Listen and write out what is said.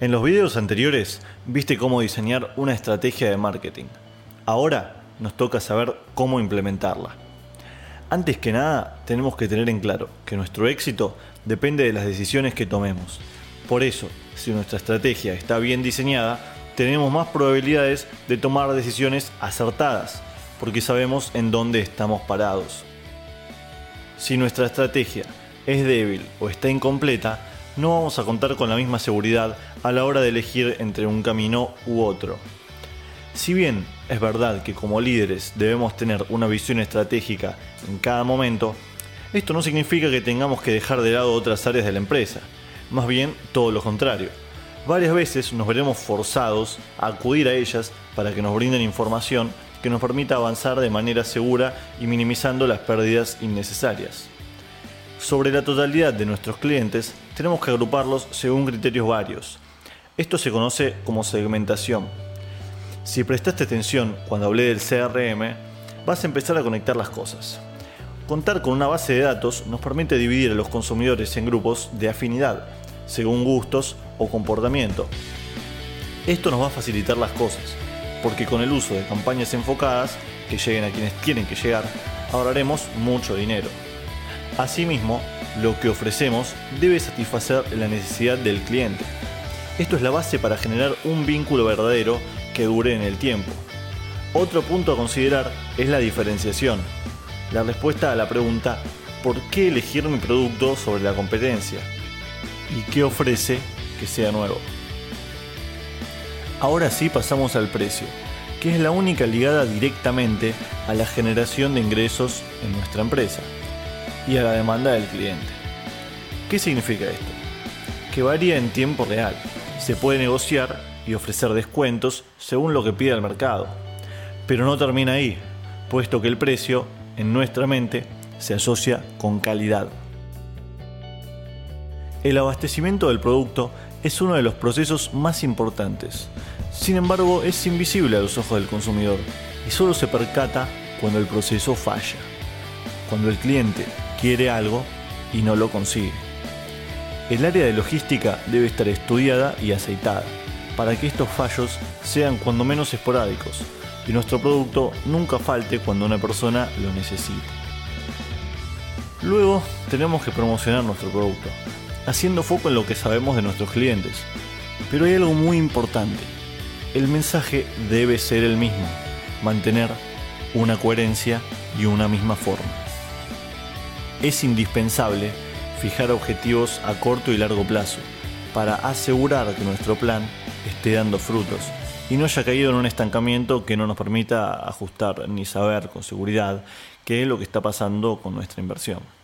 En los videos anteriores viste cómo diseñar una estrategia de marketing. Ahora nos toca saber cómo implementarla. Antes que nada, tenemos que tener en claro que nuestro éxito depende de las decisiones que tomemos. Por eso, si nuestra estrategia está bien diseñada, tenemos más probabilidades de tomar decisiones acertadas, porque sabemos en dónde estamos parados. Si nuestra estrategia es débil o está incompleta, no vamos a contar con la misma seguridad a la hora de elegir entre un camino u otro. Si bien es verdad que como líderes debemos tener una visión estratégica en cada momento, esto no significa que tengamos que dejar de lado otras áreas de la empresa, más bien todo lo contrario. Varias veces nos veremos forzados a acudir a ellas para que nos brinden información que nos permita avanzar de manera segura y minimizando las pérdidas innecesarias. Sobre la totalidad de nuestros clientes, tenemos que agruparlos según criterios varios. Esto se conoce como segmentación. Si prestaste atención cuando hablé del CRM, vas a empezar a conectar las cosas. Contar con una base de datos nos permite dividir a los consumidores en grupos de afinidad, según gustos o comportamiento. Esto nos va a facilitar las cosas, porque con el uso de campañas enfocadas que lleguen a quienes tienen que llegar, ahorraremos mucho dinero. Asimismo, lo que ofrecemos debe satisfacer la necesidad del cliente. Esto es la base para generar un vínculo verdadero que dure en el tiempo. Otro punto a considerar es la diferenciación, la respuesta a la pregunta ¿por qué elegir mi producto sobre la competencia? ¿Y qué ofrece que sea nuevo? Ahora sí pasamos al precio, que es la única ligada directamente a la generación de ingresos en nuestra empresa y a la demanda del cliente. ¿Qué significa esto? Que varía en tiempo real. Se puede negociar y ofrecer descuentos según lo que pida el mercado. Pero no termina ahí, puesto que el precio, en nuestra mente, se asocia con calidad. El abastecimiento del producto es uno de los procesos más importantes. Sin embargo, es invisible a los ojos del consumidor y solo se percata cuando el proceso falla. Cuando el cliente quiere algo y no lo consigue. El área de logística debe estar estudiada y aceitada para que estos fallos sean cuando menos esporádicos y nuestro producto nunca falte cuando una persona lo necesite. Luego tenemos que promocionar nuestro producto, haciendo foco en lo que sabemos de nuestros clientes. Pero hay algo muy importante. El mensaje debe ser el mismo, mantener una coherencia y una misma forma es indispensable fijar objetivos a corto y largo plazo para asegurar que nuestro plan esté dando frutos y no haya caído en un estancamiento que no nos permita ajustar ni saber con seguridad qué es lo que está pasando con nuestra inversión.